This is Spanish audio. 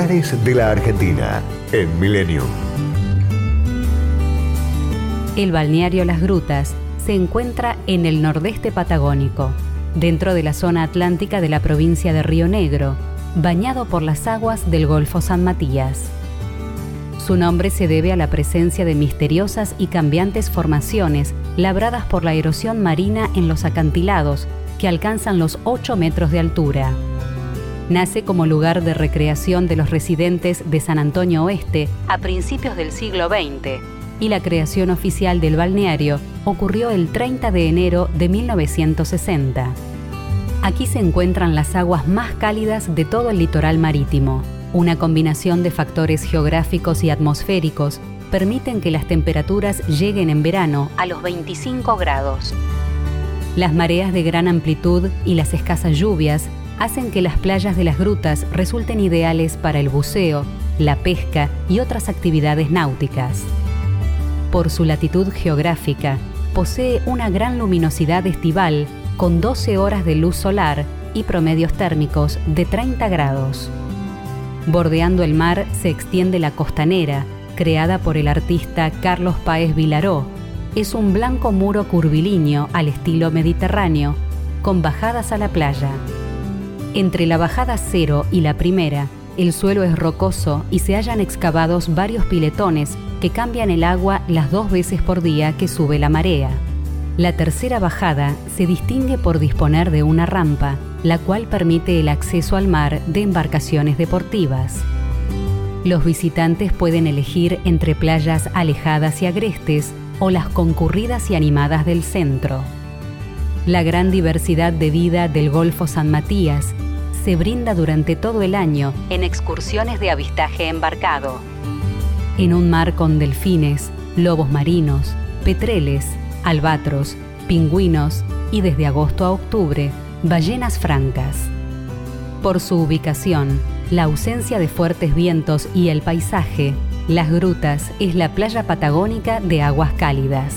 De la Argentina en Millennium. El balneario Las Grutas se encuentra en el nordeste patagónico, dentro de la zona atlántica de la provincia de Río Negro, bañado por las aguas del Golfo San Matías. Su nombre se debe a la presencia de misteriosas y cambiantes formaciones labradas por la erosión marina en los acantilados, que alcanzan los 8 metros de altura. Nace como lugar de recreación de los residentes de San Antonio Oeste a principios del siglo XX y la creación oficial del balneario ocurrió el 30 de enero de 1960. Aquí se encuentran las aguas más cálidas de todo el litoral marítimo. Una combinación de factores geográficos y atmosféricos permiten que las temperaturas lleguen en verano a los 25 grados. Las mareas de gran amplitud y las escasas lluvias hacen que las playas de las grutas resulten ideales para el buceo, la pesca y otras actividades náuticas. Por su latitud geográfica, posee una gran luminosidad estival con 12 horas de luz solar y promedios térmicos de 30 grados. Bordeando el mar se extiende la costanera, creada por el artista Carlos Páez Vilaró. Es un blanco muro curvilíneo al estilo mediterráneo, con bajadas a la playa. Entre la bajada cero y la primera, el suelo es rocoso y se hallan excavados varios piletones que cambian el agua las dos veces por día que sube la marea. La tercera bajada se distingue por disponer de una rampa, la cual permite el acceso al mar de embarcaciones deportivas. Los visitantes pueden elegir entre playas alejadas y agrestes o las concurridas y animadas del centro. La gran diversidad de vida del Golfo San Matías se brinda durante todo el año en excursiones de avistaje embarcado en un mar con delfines, lobos marinos, petreles, albatros, pingüinos y desde agosto a octubre, ballenas francas. Por su ubicación, la ausencia de fuertes vientos y el paisaje, Las Grutas es la playa patagónica de aguas cálidas.